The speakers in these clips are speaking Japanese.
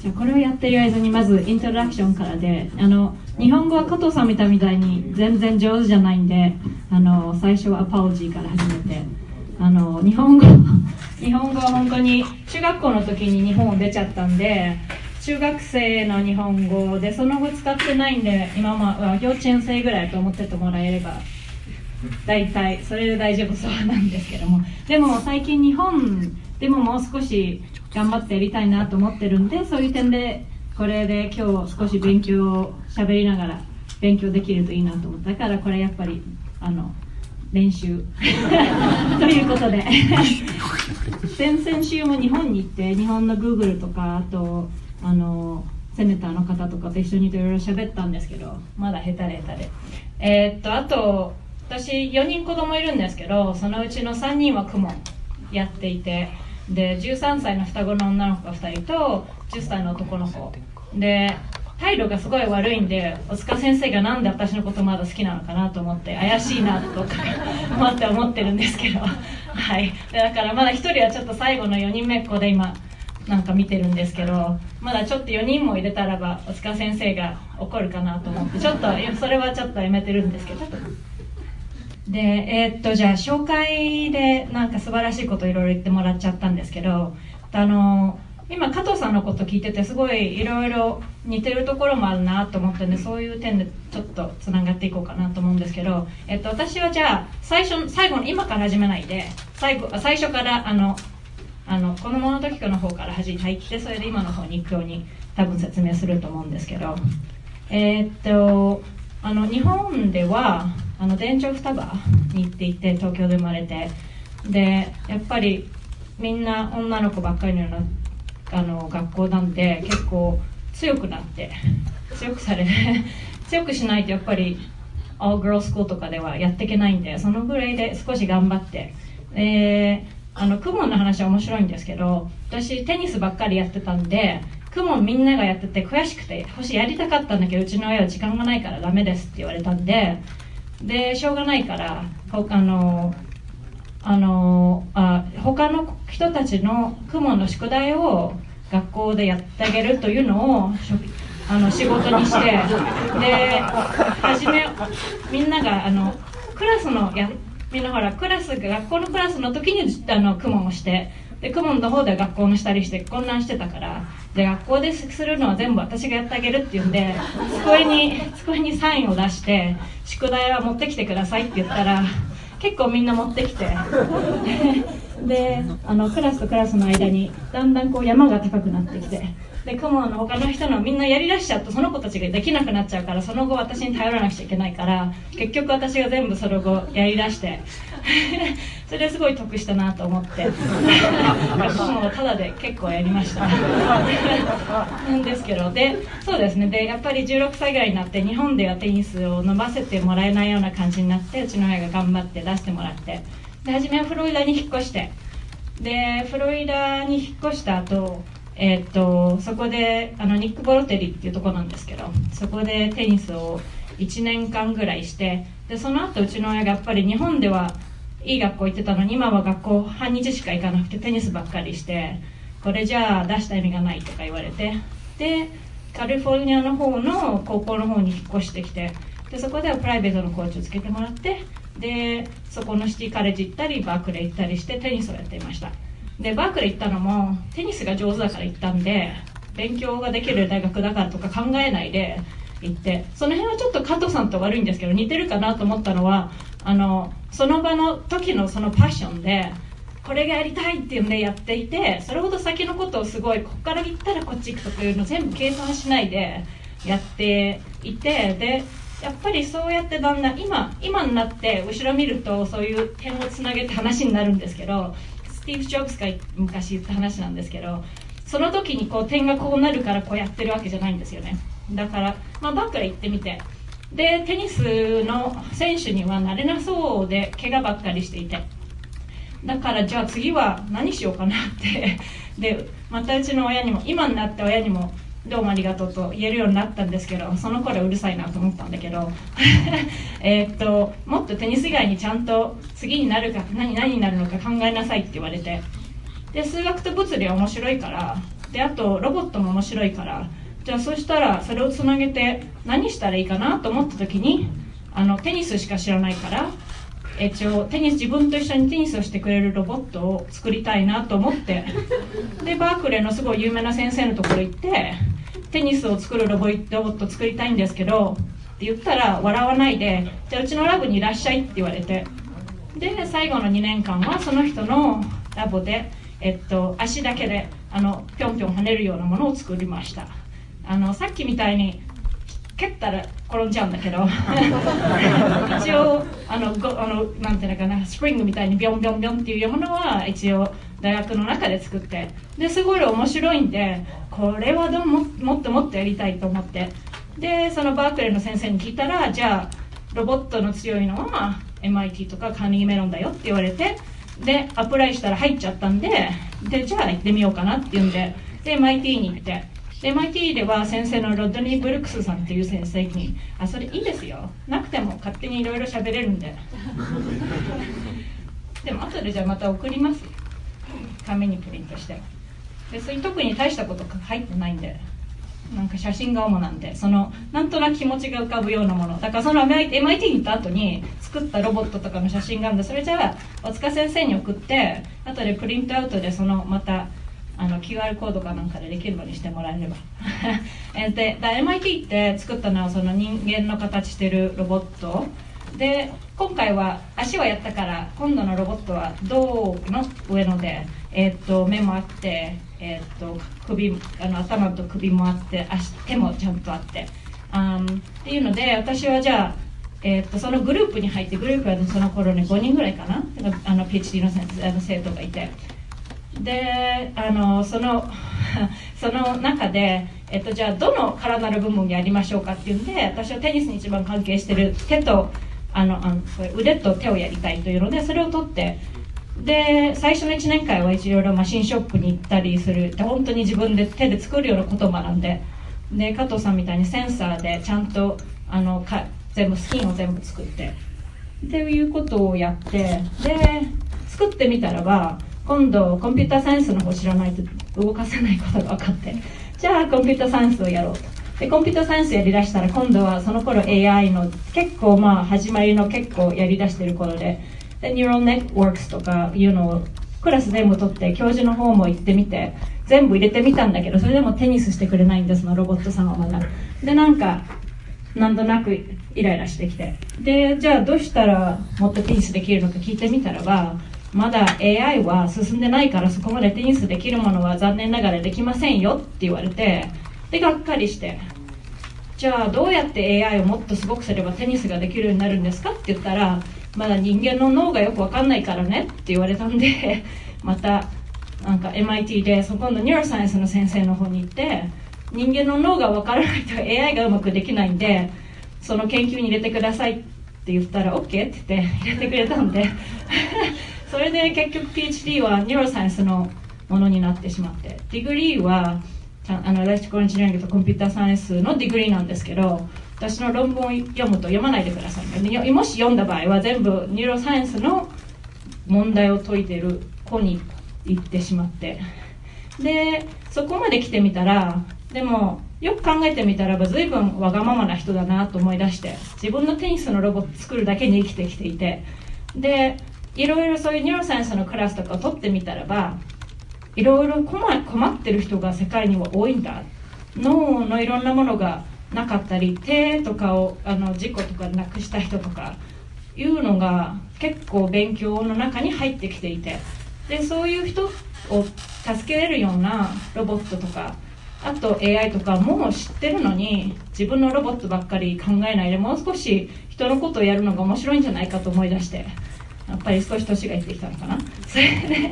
じゃあこれをやってる間にまずイントロダクションからであの日本語は加藤さん見たみたいに全然上手じゃないんであの最初はアパロジーから始めてあの日本語 日本語は本当に中学校の時に日本を出ちゃったんで中学生の日本語でその後使ってないんで今は幼稚園生ぐらいと思っててもらえれば大体それで大丈夫そうなんですけども。でも最近日本でももう少し頑張ってやりたいなと思ってるんでそういう点でこれで今日少し勉強を喋りながら勉強できるといいなと思ったからこれやっぱりあの練習。ということで。先々週も日本に行って日本の Google とかあとあのセネターの方とかと一緒にいろいろ喋ったんですけどまだ下手で下手でえー、っとあと私4人子供いるんですけどそのうちの3人は雲やっていてで13歳の双子の女の子が2人と10歳の男の子。で態度がすごい悪いんで大塚先生がなんで私のことまだ好きなのかなと思って怪しいなとか 思って思ってるんですけど。はい。だからまだ1人はちょっと最後の4人目っ子で今なんか見てるんですけどまだちょっと4人も入れたらば大塚先生が怒るかなと思ってちょっとそれはちょっとやめてるんですけど。でえー、っとじゃあ紹介でなんか素晴らしいこといろいろ言ってもらっちゃったんですけどあの今加藤さんのこと聞いててすごいいろいろ似てるところもあるなと思ってねそういう点でちょっとつながっていこうかなと思うんですけど、えっと、私はじゃあ最初最後の今から始めないで最後最初からあのあの子供の時の方から入ってそれで今の方に行くように多分説明すると思うんですけどえー、っとあの日本ではあの電長双葉に行っていて東京で生まれて。でやっぱりみんな女の子ばっかりのようなあの学校なんで結構強くなって強くされて 強くしないとやっぱり All Girl School とかではやっていけないんでそのぐらいで少し頑張って。えー、あのクモンの話は面白いんですけど私テニスばっかりやってたんでクモンみんながやってて悔しくて星やりたかったんだけどうちの親は時間がないからダメですって言われたんででしょうがないからあのあのあ他の人たちのクモンの宿題を学校でやってあげるというのをあの仕事にしてで初めみんながあのクラスのやみんなほらクラス学校のクラスの時にあのクモンをしてでクモンの方で学校のしたりして混乱してたからで学校でするのは全部私がやってあげるって言うんで机に机にサインを出して宿題は持ってきてくださいって言ったら結構みんな持ってきて。であのクラスとクラスの間にだんだんこう山が高くなってきて。で雲の他の人のみんなやりだしちゃうとその子たちができなくなっちゃうからその後私に頼らなくちゃいけないから結局私が全部その後やりだして それですごい得したなと思って。もただで結構やりました。なんですけど。でそうですね。でやっぱり16歳ぐらいになって日本ではテニスを伸ばせてもらえないような感じになってうちの親が頑張って出してもらって。で初めはフロリダに引っ越して。でフロリダに引っ越した後えー、っとそこであのニック・ボロテリっていうとこなんですけどそこでテニスを1年間ぐらいして。でその後うちの親がやっぱり日本ではいい学校行ってたのに今は学校半日しか行かなくてテニスばっかりしてこれじゃあ出した意味がないとか言われて。でカリフォルニアの方の高校の方に引っ越してきてでそこではプライベートのコーチをつけてもらってでそこのシティカレッジ行ったりバークレー行ったりしてテニスをやっていました。でバークレー行ったのもテニスが上手だから行ったんで勉強ができる大学だからとか考えないで行って。その辺はちょっと加藤さんと悪いんですけど似てるかなと思ったのはあのその場の時のそのパッションでこれがやりたいっていうんでやっていてそれほど先のことをすごいここから行ったらこっち行くとかいうの全部計算しないでやっていてでやっぱりそうやってだんだん今今になって後ろ見るとそういう点をつなげて話になるんですけどスティーブ・ジョブズが昔言った話なんですけどその時にこう点がこうなるからこうやってるわけじゃないんですよね。だから、まあ、バックで行ってみて。でテニスの選手にはなれなそうで怪我ばっかりしていて。だからじゃあ次は何しようかなって。でまたうちの親にも今になって親にもどうもありがとうと言えるようになったんですけどその頃うるさいなと思ったんだけど。えっともっとテニス以外にちゃんと次になるか何何になるのか考えなさいって言われて。で数学と物理は面白いから。であとロボットも面白いからじゃあそしたらそれをつなげて何したらいいかなと思った時にあのテニスしか知らないから一応テニス自分と一緒にテニスをしてくれるロボットを作りたいなと思って。でバークレーのすごい有名な先生のところ行ってテニスを作るロボットを作りたいんですけどって言ったら笑わないでじゃあうちのラブにいらっしゃいって言われて。で最後の2年間はその人のラボで、えっと、足だけであのぴょんぴょん跳ねるようなものを作りました。あのさっきみたいに蹴ったら転んじゃうんだけど。一応あのごあのなんていうのかなスプリングみたいにビョンビョンビョンっていうものは一応大学の中で作って。ですごい面白いんでこれはどうももっともっとやりたいと思って。でそのバークレーの先生に聞いたらじゃあロボットの強いのは MIT とかカーネギーメロンだよって言われて。でアプライしたら入っちゃったんで。でじゃあ行ってみようかなっていうんで。で MIT に行って MIT では先生のロッドニー・ブルックスさんっていう先生に「あそれいいですよ。なくても勝手にいろいろ喋れるんで。でも後でじゃあまた送ります紙にプリントして。でそれ特に大したこと入ってないんで。なんか写真が主なんで。そのなんとなく気持ちが浮かぶようなもの。だからその MIT に行った後に作ったロボットとかの写真があるんでそれじゃあ大塚先生に送って後でプリントアウトでそのまたあの QR コードかなんかでできるようにしてもらえれば。で MIT って作ったのはその人間の形してるロボット。で今回は足はやったから今度のロボットは胴の上ので、えー、っと目もあって、えー、っと首あの頭と首もあって足手もちゃんとあって。あっていうので私はじゃあえー、っとそのグループに入ってグループはその頃ね5人ぐらいかな？あの PhD の先生あの生徒がいて。であのその その中で、えっと、じゃあどの体の部分やりましょうかっていうんで私はテニスに一番関係してる手とあのあの腕と手をやりたいというのでそれを取ってで最初の1年間は一応マシンショップに行ったりする。で本当に自分で手で作るようなことを学んで。で加藤さんみたいにセンサーでちゃんとあのか全部スキンを全部作って。っていうことをやって。で作ってみたらば今度コンピューターサイエンスの方知らないと動かせないことが分かって。じゃあコンピューターサイエンスをやろうと。でコンピューターサイエンスやりだしたら今度はその頃 AI の結構まあ始まりの結構やりだしてる頃で。で neural networks とかいうのをクラス全部取って教授の方も行ってみて。全部入れてみたんだけどそれでもテニスしてくれないんですのロボットさんはまだ。でなんかなんとなくイライラしてきて。でじゃあどうしたらもっとテニスできるのか聞いてみたらばまだ AI は進んでないからそこまでテニスできるものは残念ながらできませんよって言われてでがっかりしてじゃあどうやって AI をもっとすごくすればテニスができるようになるんですかって言ったらまだ人間の脳がよく分かんないからねって言われたんで またなんか MIT でそこの neuroscience の先生の方に行って人間の脳が分からないと AI がうまくできないんでその研究に入れてくださいって言ったら OK って言って入れてくれたんで それで結局 PhD は neuroscience のものになってしまって degree はあの electrical engineering と computer science の degree なんですけど私の論文を読むと読まないでくださいもし読んだ場合は全部 neuroscience の問題を解いてる方に行ってしまって。でそこまで来てみたらでもよく考えてみたらば随分わがままな人だなと思い出して自分のテニスのロボット作るだけに生きてきていて。でいろいろそういう neuroscience のクラスとかを取ってみたらばいろいろ困ってる人が世界には多いんだ。脳のいろんなものがなかったり手とかをあの事故とかなくした人とかいうのが結構勉強の中に入ってきていて。でそういう人を助けれるようなロボットとかあと AI とかもう知ってるのに自分のロボットばっかり考えないでもう少し人のことをやるのが面白いんじゃないかと思い出して。やっぱり少し年がいってきたのかな。それで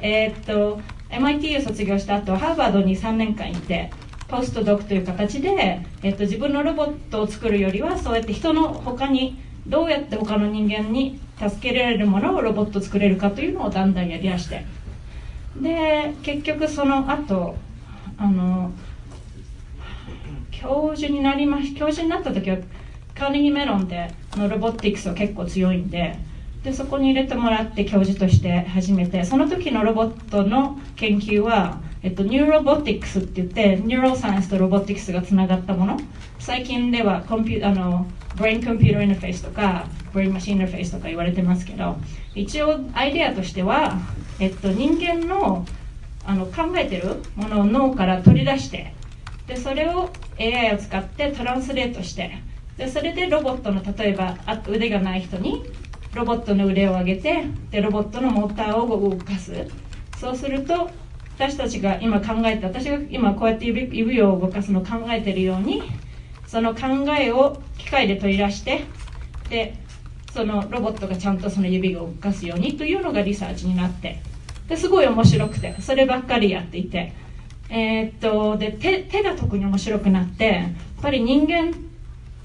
え、っと MIT を卒業した後ハーバードに3年間いてポストドックという形で、え、っと自分のロボットを作るよりはそうやって人の他にどうやって他の人間に助けられるものをロボット作れるかというのをだんだんやりだして。で結局その後あの教授になりまし教授になった時はカーネギーメロンでのロボティクスは結構強いんででそこに入れてもらって教授として始めてその時のロボットの研究はえっと、 neurobotics って言って neuroscience と robotics がつながったもの。最近ではコンピュあの brain computer interface とか brain machine interface とか言われてますけど一応アイデアとしては、えっと、人間のあの考えてるものを脳から取り出してでそれを AI を使って translate してでそれでロボットの例えば腕がない人にロボットの腕を上げてでロボットのモーターを動かす。そうすると私たちが今考えて私が今こうやって指指を動かすのを考えてるようにその考えを機械で取り出してでそのロボットがちゃんとその指を動かすようにというのがリサーチになってですごい面白くてそればっかりやっていて、えー、っとで手手が特に面白くなってやっぱり人間っ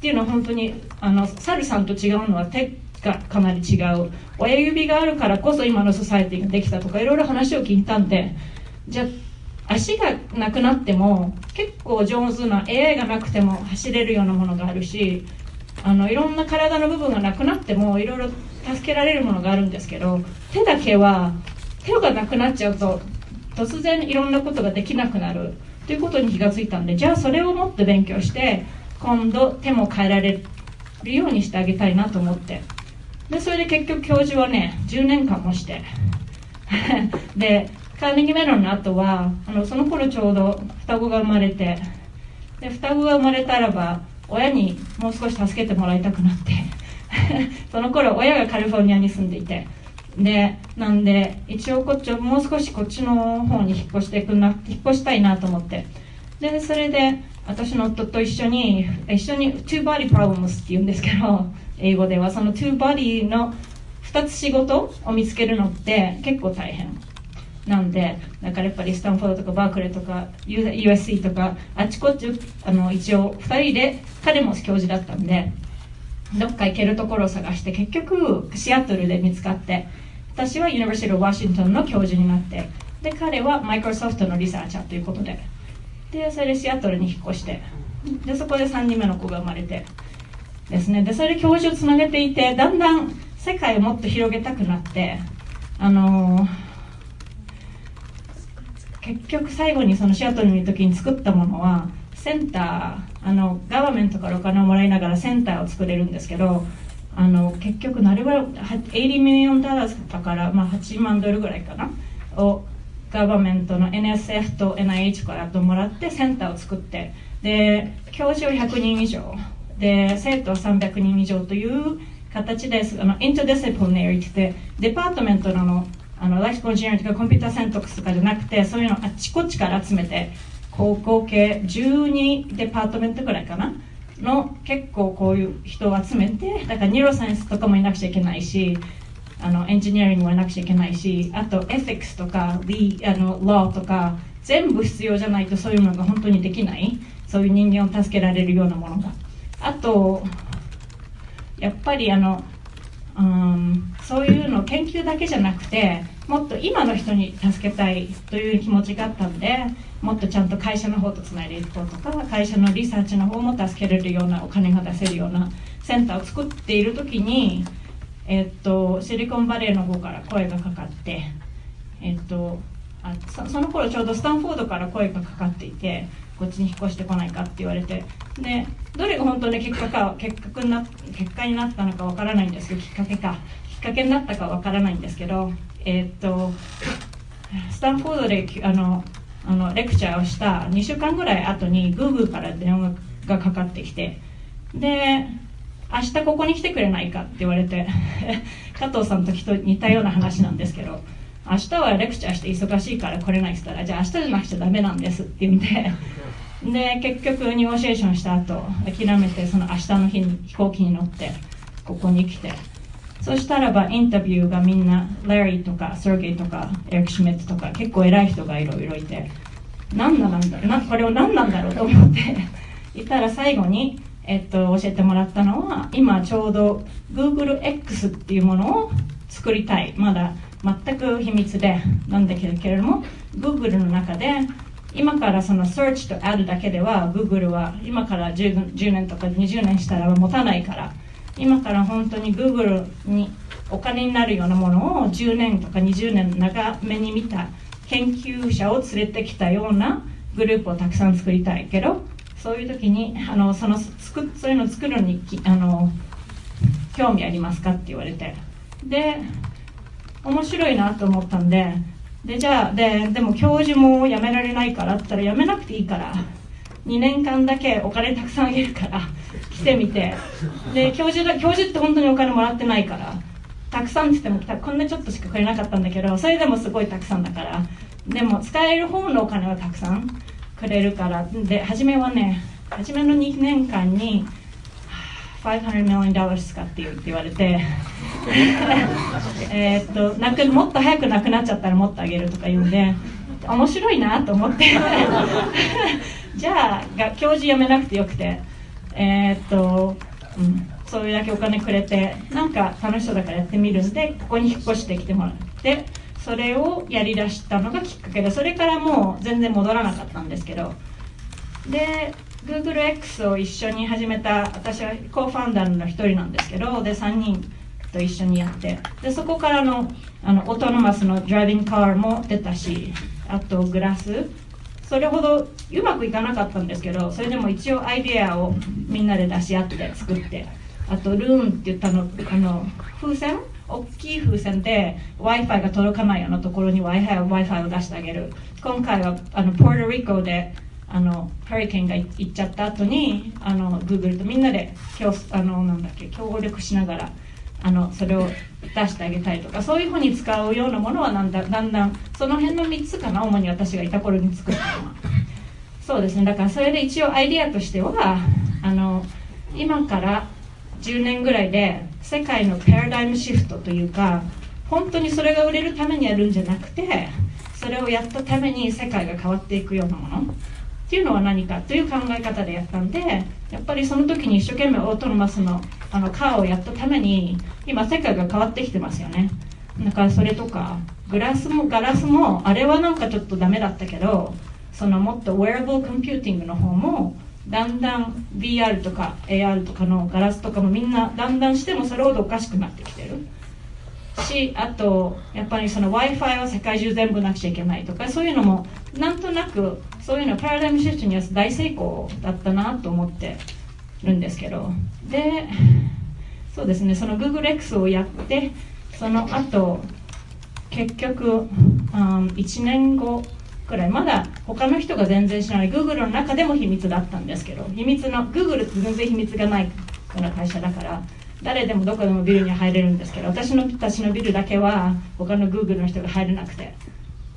ていうのは本当にあのサルさんと違うのは手がかなり違う。親指があるからこそ今のソサエティができたとかいろいろ話を聞いたんでじゃあ足がなくなっても結構上手な AI がなくても走れるようなものがあるしあのいろんな体の部分がなくなってもいろいろ助けられるものがあるんですけど手だけは手がなくなっちゃうと突然いろんなことができなくなる。ということに気がついたんでじゃあそれをもっと勉強して今度手も変えられるようにしてあげたいなと思って。でそれで結局教授はね10年間もして。でカーネギメロンの後はあのその頃ちょうど双子が生まれて。で双子が生まれたらば親にもう少し助けてもらいたくなって。その頃親がカリフォルニアに住んでいて。でなんで一応こっちをもう少しこっちの方に引っ越してくな引っ越したいなと思って。でそれで私の夫と一緒に一緒に two body problems って言うんですけど英語ではその two body の2つ仕事を見つけるのって結構大変なんでだからやっぱりスタンフォードとかバークレーとか USC とかあっちこっちあの一応2人で彼も教授だったんでどっか行けるところを探して結局シアトルで見つかって私は University Washington の教授になってで彼はマイクロソフトの researcher ということででそれでシアトルに引っ越してでそこで3人目の子が生まれてですね。でそれで教授をつなげていてだんだん世界をもっと広げたくなってあのー結局最後にそのシアトルにいる時に作ったものはセンターあの government からお金をもらいながらセンターを作れるんですけどあの結局なるぐらい80 million dollar だから、まあ、8万ドルぐらいかなを government の NSF と NIH からともらってセンターを作ってで教授は100人以上で生徒は300人以上という形ですあの interdisciplinary って department のあの electrical engineer とか computer science とかじゃなくてそういうのあっちこっちから集めて合計12 department ぐらいかな？の結構こういう人を集めてだから neuroscience とかもいなくちゃいけないしあのエンジニアリングもいなくちゃいけないしあとエフィックスとかリあのローとか全部必要じゃないとそういうのが本当にできない。そういう人間を助けられるようなものが。あとやっぱりあのうん、そういうの研究だけじゃなくてもっと今の人に助けたいという気持ちがあったんでもっとちゃんと会社の方とつないでいこうとか会社のリサーチの方も助けられるようなお金が出せるようなセンターを作っている時に、えっと、シリコンバレーの方から声がかかって、えっと、あその頃ちょうどスタンフォードから声がかかっていてこっちに引っ越してこないかって言われて。でどれが本当に結果か結果な結果になったのかわからないんですけどきっかけか。きっかけになったかわからないんですけどえー、っとスタンフォードであのあのレクチャーをした2週間ぐらい後に Google から電話がかかってきて。で明日ここに来てくれないかって言われて 加藤さんと似たような話なんですけど明日はレクチャーして忙しいから来れないって言ったらじゃあ明日じゃなくちゃダメなんですって言ってでで結局ニゴシエーションした後諦めてその明日の日に飛行機に乗ってここに来て。そしたらばインタビューがみんなラリーとかセルゲイとかエリック・シュミットとか結構偉い人がいろいろいて。何なんだなこれを何なんだろうと思って。いたら最後に、えっと、教えてもらったのは今ちょうど GoogleX っていうものを作りたい。まだ全く秘密でなんだけれども Google の中で今からその Search と Add だけでは Google は今から 10, 10年とか20年したら持たないから今から本当に Google にお金になるようなものを10年とか20年長めに見た研究者を連れてきたようなグループをたくさん作りたいけどそういう時にあのその作そういうのを作るのにあの興味ありますかって言われて。で面白いなと思ったんででじゃあででも教授も辞められないからって言ったら辞めなくていいから2年間だけお金たくさんあげるから来てみて。で教授だ教授って本当にお金もらってないからたくさんって言ってもこんなちょっとしかくれなかったんだけどそれでもすごいたくさんだから。でも使える方のお金はたくさんくれるから。で初めはね初めの2年間に500 million dollars 使ってよって言われて えっとなくもっと早くなくなっちゃったらもっとあげるとか言うんで面白いなと思って。じゃあが教授辞めなくてよくて。えー、っと、うん、そういうだけお金くれてなんか楽しそうだからやってみる。んでここに引っ越してきてもらってそれをやりだしたのがきっかけでそれからもう全然戻らなかったんですけど。で GoogleX を一緒に始めた私はコーファンダーの一人なんですけどで3人と一緒にやってでそこからのあのオートノマスのドライビングカーも出たしあとグラス。それほどうまくいかなかったんですけどそれでも一応アイデアをみんなで出し合って作ってあとルーンって言ったのあの風船？大きい風船で w i f i が届かないようなところに w i f i を w i f i を出してあげる。今回はあのポートリコであのハリケーンが行っちゃった後にあの Google とみんなであのなんだっけ協力しながらあのそれを出してあげたりとかそういうふうに使うようなものはなんだだんだんその辺の3つかな主に私がいた頃に作ったのは。そうですね。だからそれで一応アイディアとしてはあの今から10年ぐらいで世界のパラダイムシフトというか本当にそれが売れるためにやるんじゃなくてそれをやったために世界が変わっていくようなもの。っていうのは何かという考え方でやったんでやっぱりその時に一生懸命オートノマスのあのカーをやったために今世界が変わってきてますよね。だからそれとかグラスもガラスもあれはなんかちょっとダメだったけどそのもっとウェアラブルコンピューティングの方もだんだん VR とか AR とかのガラスとかもみんなだんだんしてもそれほどおかしくなってきてる。しあとやっぱりその w i f i は世界中全部なくちゃいけないとかそういうのもなんとなくそういうのパラダイムシフトには大成功だったなと思ってるんですけど。でそうですねその GoogleX をやってその後結局、うん、1年後くらいまだ他の人が全然知らない Google の中でも秘密だったんですけど秘密の Google って全然秘密がないような会社だから誰でもどこでもビルに入れるんですけど私のたちのビルだけは他の Google の人が入れなくて。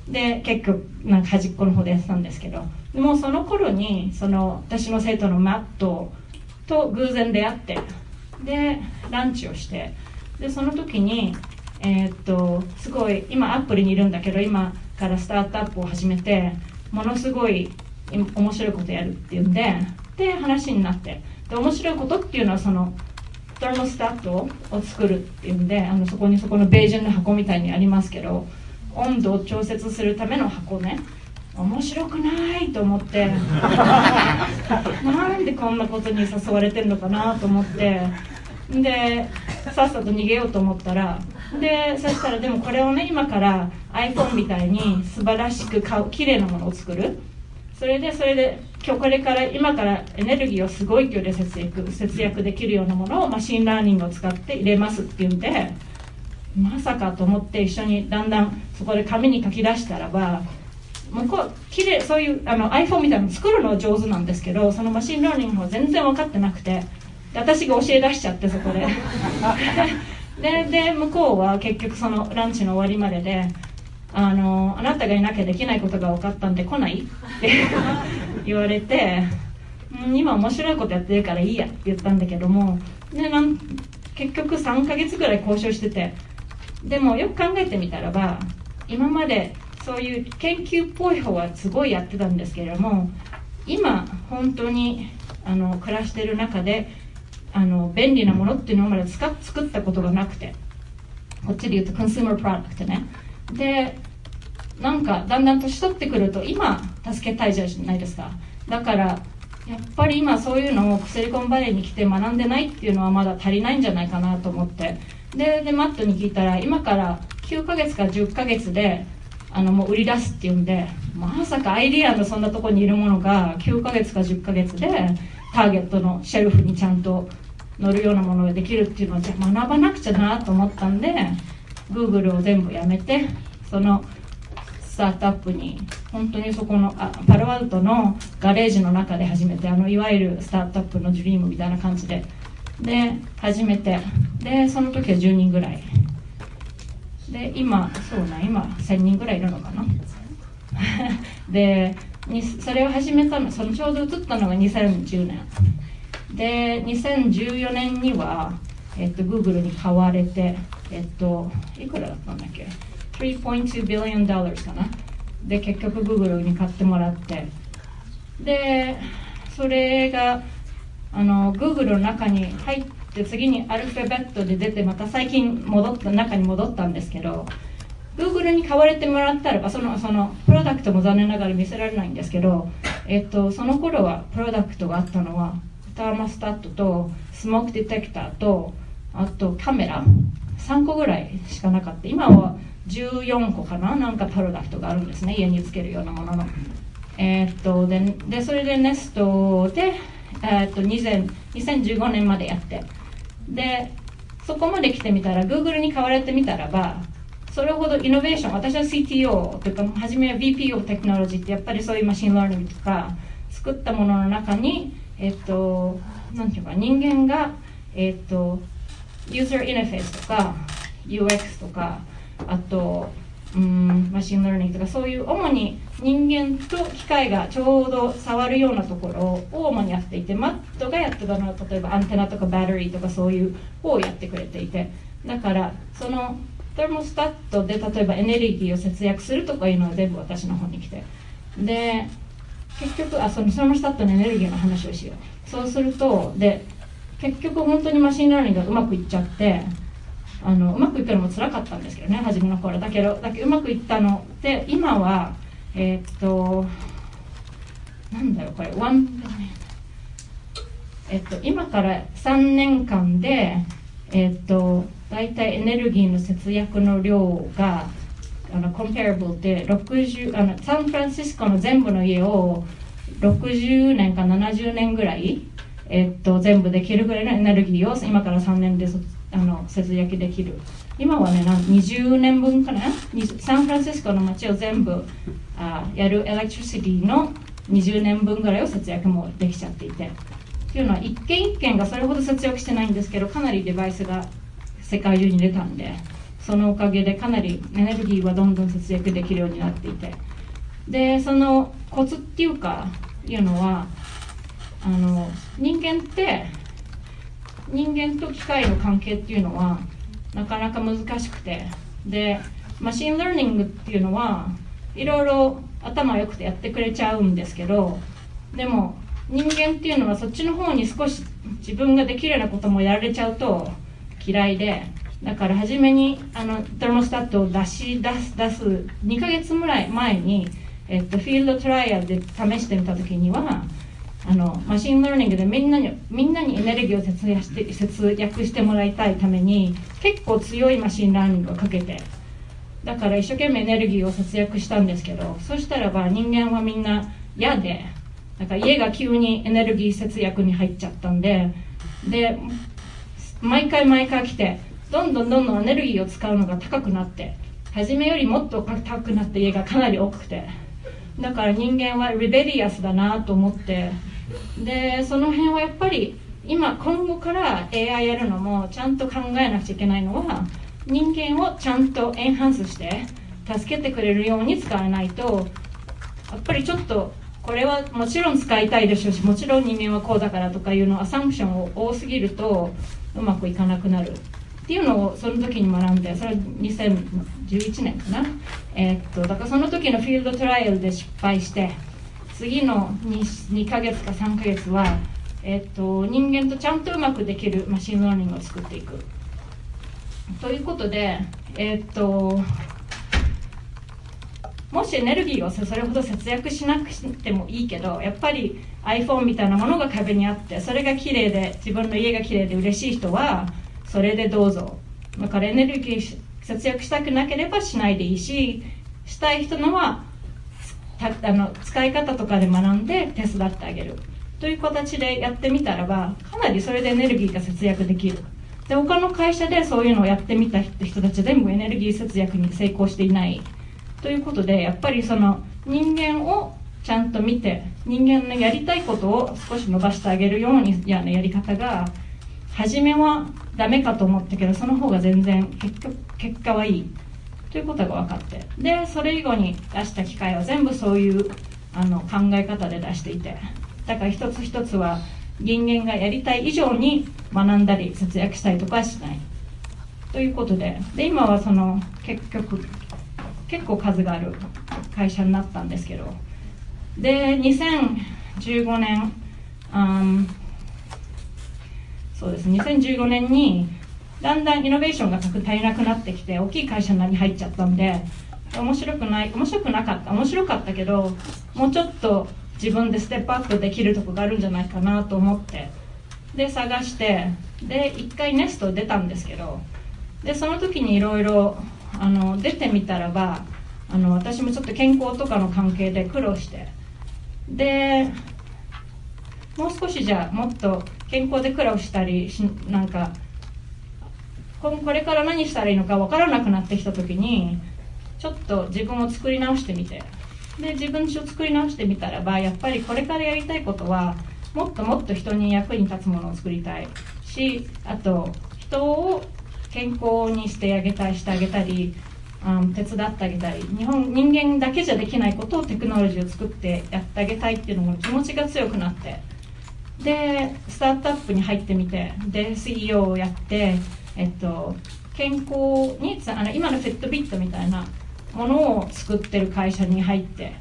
で結局なんか端っこの方でやってたんですけど。もうその頃にその私の生徒のマットと偶然出会ってでランチをしてでその時にえー、っとすごい今アプリにいるんだけど今からスタートアップを始めてものすごい面白いことやるっていうんで話になってで面白いことっていうのはそのトーモスタットを作るっていうんであのそこにそこのベージュの箱みたいにありますけど温度を調節するための箱ね。面白くないと思って。なんでこんなことに誘われてるのかなと思って。でさっさと逃げようと思ったら。でそしたらでもこれをね今から iPhone みたいに素晴らしく買う綺麗なものを作る。それでそれで今日これから今からエネルギーをすごい勢いで節約節約できるようなものを machine learning を使って入れますっていうんでまさかと思って一緒にだんだんそこで紙に書き出したらば向こう綺麗そういうあの iPhone みたいなの作るのは上手なんですけどその machine learning は全然分かってなくて私が教え出しちゃってそこで。でで向こうは結局そのランチの終わりまでであのあなたがいなきゃできないことが分かったんで来ない？って 言われて、うん、今面白いことやってるからいいやって言ったんだけどもでなん結局3ヶ月ぐらい交渉しててでもよく考えてみたらば今までそういう研究っぽい方はすごいやってたんですけれども今本当にあの暮らしてる中であの便利なものっていうのをまだ使作ったことがなくてこっちで言うとコンシューマープロダクトね。でなんかだんだん年取ってくると今助けたいじゃないですか。だからやっぱり今そういうのを薬コンバレーに来て学んでないっていうのはまだ足りないんじゃないかなと思って。ででマットに聞いたら今から9ヶ月か10ヶ月であのもう売り出すっていうんでまさかアイディアのそんなとこにいるものが9ヶ月か10ヶ月でターゲットのシェルフにちゃんと乗るようなものができるっていうのはじゃあ学ばなくちゃなと思ったんで Google を全部やめてそのスタートアップに本当にそこのあパロアルトのガレージの中で始めてあのいわゆるスタートアップのドリームみたいな感じで。で始めて。でその時は10人ぐらい。で今そうな今1000人ぐらいいるのかな。でにそれを始めたのそのちょうど移ったのが2010年。で2014年には、えっと、Google に買われてえっといくらだったんだっけ？3.2 billion dollars かな。で結局 Google に買ってもらって。でそれがあの Google の中に入って次にアルファベットで出てまた最近戻った中に戻ったんですけど Google に買われてもらったらばそのそのプロダクトも残念ながら見せられないんですけど、えっと、その頃はプロダクトがあったのはターマスタットとスモークディテクターとあとカメラ。3個ぐらいしかなかった。今は14個かななんかプロダクトがあるんですね家につけるようなものの。えー、っとででそれで Nest で、えー、っと2015年までやって。でそこまで来てみたら Google に買われてみたらばそれほどイノベーション私は CTO というか初めは VPO テクノロジーってやっぱりそういう machine learning とか作ったものの中にえっとなんていうか人間がえっと user interface とか UX とかあとうん machine learning とかそういう主に人間と機械がちょうど触るようなところを主にやっていてマットがやってたのは例えばアンテナとかバッテリーとかそういう方をやってくれていてだからその thermostat で例えばエネルギーを節約するとかいうのは全部私の方に来て。で結局あその thermostat のエネルギーの話をしよう。そうするとで結局本当に machine learning がうまくいっちゃってあのうまくいくのも辛かったんですけどね初めの頃。だけどだけうまくいったので今はえー、っとなんだろうこれ。ワンえっと今から3年間でえっと大体エネルギーの節約の量があのコンペアブルって60あのサンフランシスコの全部の家を60年か70年ぐらい、えっと、全部できるぐらいのエネルギーを今から3年であの節約できる。今はね20年分かな？サンフランシスコの街を全部あやるエレクトリシティの20年分ぐらいを節約もできちゃっていて。っていうのは一軒一軒がそれほど節約してないんですけどかなりデバイスが世界中に出たんでそのおかげでかなりエネルギーはどんどん節約できるようになっていて。でそのコツっていうかいうのはあの人間って人間と機械の関係っていうのはなかなか難しくて。で machine learning っていうのはいろいろ頭良くてやってくれちゃうんですけどでも人間っていうのはそっちの方に少し自分ができるようなこともやられちゃうと嫌いで。だから初めにあの thermostat を出し出す出す2ヶ月ぐらい前に、えっと、 field trial で試してみた時にはあの machine learning でみんなにみんなにエネルギーを節約して節約してもらいたいために結構強い machine learning をかけてだから一生懸命エネルギーを節約したんですけどそしたらば人間はみんな嫌でなんか家が急にエネルギー節約に入っちゃったんでで毎回毎回来てどんどんどんどんエネルギーを使うのが高くなって初めよりもっと高くなった家がかなり多くてだから人間はリベリアスだなと思ってでその辺はやっぱり今今後から AI やるのもちゃんと考えなくちゃいけないのは人間をちゃんとエンハンスして助けてくれるように使わないとやっぱりちょっとこれはもちろん使いたいでしょうしもちろん人間はこうだからとかいうのアサンクションを多すぎるとうまくいかなくなる。っていうのをその時に学んでそれは2011年かな、えー、っとだからその時の field trial で失敗して次の 2, 2ヶ月か3ヶ月は、え、っと人間とちゃんとうまくできる machine learning を作っていく。ということでえ、っともしエネルギーをそれほど節約しなくてもいいけどやっぱり iPhone みたいなものが壁にあってそれが綺麗で自分の家が綺麗で嬉しい人はそれでどうぞ。だからエネルギー節約したくなければしないでいいししたい人のはあの使い方とかで学んで手伝ってあげる。という形でやってみたらばかなりそれでエネルギーが節約できる。で他の会社でそういうのをやってみた人たち全部エネルギー節約に成功していない。ということでやっぱりその人間をちゃんと見て人間のやりたいことを少し伸ばしてあげるようにややり方が初めはダメかと思ったけどその方が全然結果結果はいい。ということが分かって。でそれ以後に出した機会は全部そういうあの考え方で出していて。だから一つ一つは人間がやりたい以上に学んだり節約したりとかはしない。ということで。で今はその結局結構数がある会社になったんですけど。で2015年、うん、そうです。2015年にだんだんイノベーションが足りなくなってきて大きい会社に入っちゃったんで面白くない面白くなかった。面白かったけどもうちょっと自分でステップアップできるとこがあるんじゃないかなと思って。で探して。で1回ネスト出たんですけどでその時にいろいろ出てみたらばあの私もちょっと健康とかの関係で苦労して。でもう少しじゃあもっと健康で苦労したりしなんかこれから何したらいいのか分からなくなってきた時にちょっと自分を作り直してみて。で自分を作り直してみたらばやっぱりこれからやりたいことはもっともっと人に役に立つものを作りたい。しあと人を健康にしてあげたいしてあげたり、うん、手伝ってあげたり。日本人間だけじゃできないことをテクノロジーを作ってやってあげたいっていうのも気持ちが強くなって。でスタートアップに入ってみて。で CEO をやってえっと健康にあの今のフィットビットみたいなものを作ってる会社に入って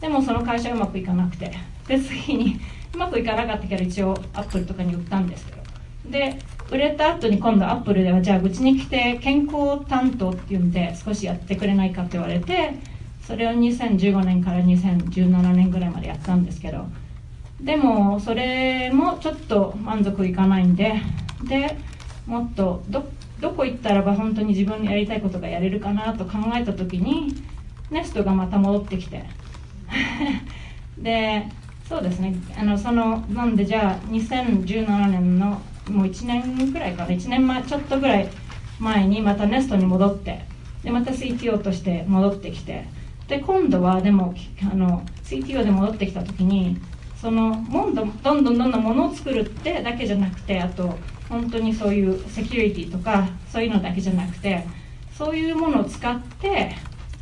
でもその会社うまくいかなくてで次に うまくいかなかったけど一応アップルとかに売ったんですけど。で売れた後に今度アップルではじゃあうちに来て健康担当っていうんで少しやってくれないかって言われてそれを2015年から2017年ぐらいまでやったんですけど。でもそれもちょっと満足いかないんで。でもっとどどこ行ったらば本当に自分のやりたいことがやれるかなと考えた時にネストがまた戻ってきて。でそうですね。あのそのなんでじゃあ2017年のもう1年ぐらいかな。1年前ちょっとぐらい前にまたネストに戻って。でまた CTO として戻ってきて。で今度はでもあの CTO で戻ってきた時にそのどんどんどんどんどんものを作るってだけじゃなくてあと本当にそういうセキュリティとかそういうのだけじゃなくてそういうものを使って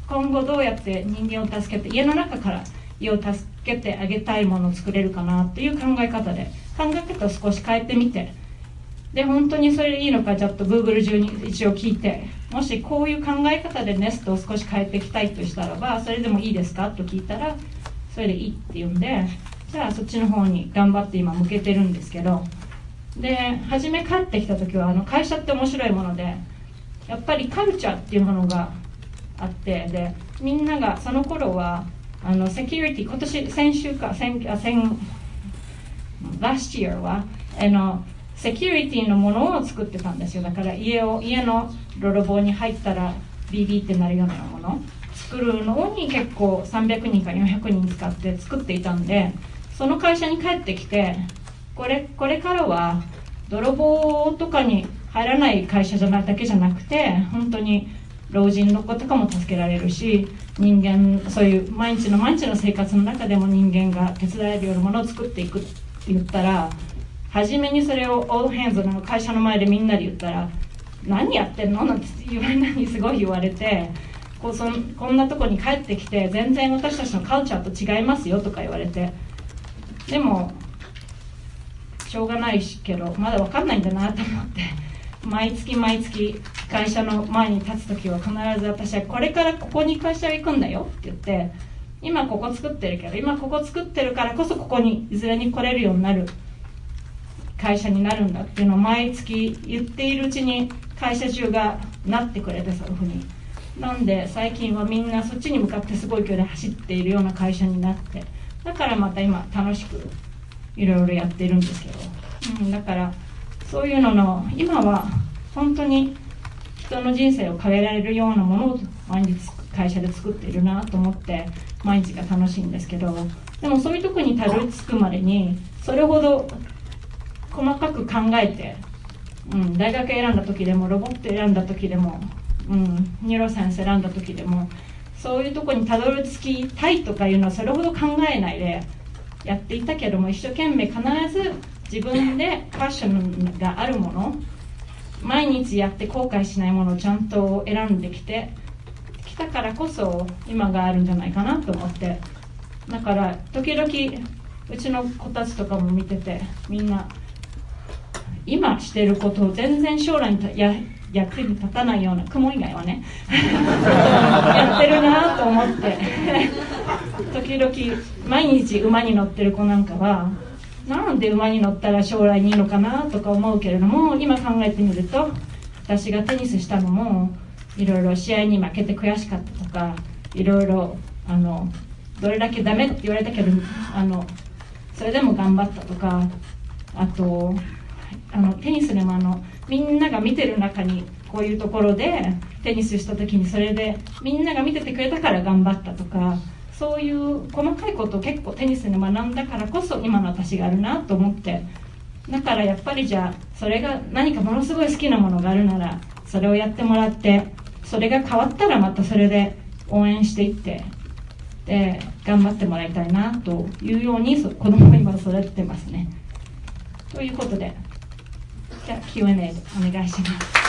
今後どうやって人間を助けて家の中から家を助けてあげたいものを作れるかなっていう考え方で考え方を少し変えてみてで本当にそれでいいのかちょっと Google 中に一応聞いてもしこういう考え方で Nest を少し変えていきたいとしたらばそれでもいいですか？と聞いたらそれでいいって言うんでじゃあそっちの方に頑張って今向けてるんですけどで初め帰ってきた時はあの会社って面白いものでやっぱりカルチャーっていうものがあってでみんながその頃はあのセキュリティ今年先週か先あ先 last year はあのセキュリティのものを作ってたんですよ。だから家を家の泥棒に入ったら BB ってなるようなもの。作るのに結構300人か400人使って作っていたんでその会社に帰ってきてこれこれからは泥棒とかに入らない会社じゃなだけじゃなくて本当に老人の子とかも助けられるし人間そういう毎日の毎日の生活の中でも人間が手伝えるようなものを作っていくって言ったら初めにそれをオールヘンズの会社の前でみんなで言ったら何やってんの？なんて言われにすごい言われてこうそこんなとこに帰ってきて全然私たちのカルチャーと違いますよとか言われてでもしょうがないしけどまだ分かんないんだなと思って毎月毎月会社の前に立つ時は必ず私はこれからここに会社行くんだよって言って今ここ作ってるけど今ここ作ってるからこそここにいずれに来れるようになる会社になるんだっていうのを毎月言っているうちに会社中がなってくれてそういうふうに。なんで最近はみんなそっちに向かってすごい距離走っているような会社になってだからまた今楽しくいろいろやってるんですけど、うん、だからそういうのの今は本当に人の人生を変えられるようなものを毎日会社で作っているなと思って毎日が楽しいんですけどでもそういうとこにたどり着くまでにそれほど細かく考えて、うん、大学選んだ時でもロボット選んだ時でも、うん、 neuroscience 選んだ時でもそういうとこにたどり着きたいとかいうのはそれほど考えないでやっていたけども一生懸命必ず自分で passion があるもの毎日やって後悔しないものをちゃんと選んできてきたからこそ今があるんじゃないかなと思って。だから時々うちの子たちとかも見ててみんな今してることを全然将来にや役に立たないような雲以外はね。やってるなと思って。時々毎日馬に乗ってる子なんかはなんで馬に乗ったら将来にいいのかなとか思うけれども今考えてみると私がテニスしたのもいろいろ試合に負けて悔しかったとかいろいろあのどれだけダメって言われたけどあのそれでも頑張ったとかあとあのテニスでもあのみんなが見てる中にこういうところでテニスした時にそれでみんなが見ててくれたから頑張ったとかそういう細かいことを結構テニスで学んだからこそ今の私があるなと思って。だからやっぱりじゃあそれが何かものすごい好きなものがあるならそれをやってもらってそれが変わったらまたそれで応援していってで頑張ってもらいたいなというように子供を今育ててますね。ということで。じゃあ Q&A お願いします